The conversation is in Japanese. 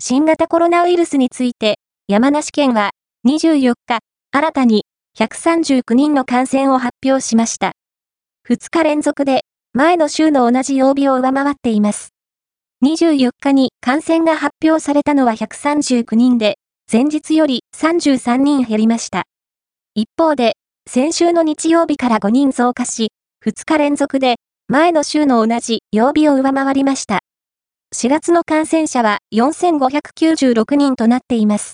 新型コロナウイルスについて、山梨県は24日、新たに139人の感染を発表しました。2日連続で前の週の同じ曜日を上回っています。24日に感染が発表されたのは139人で、前日より33人減りました。一方で、先週の日曜日から5人増加し、2日連続で前の週の同じ曜日を上回りました。4月の感染者は4596人となっています。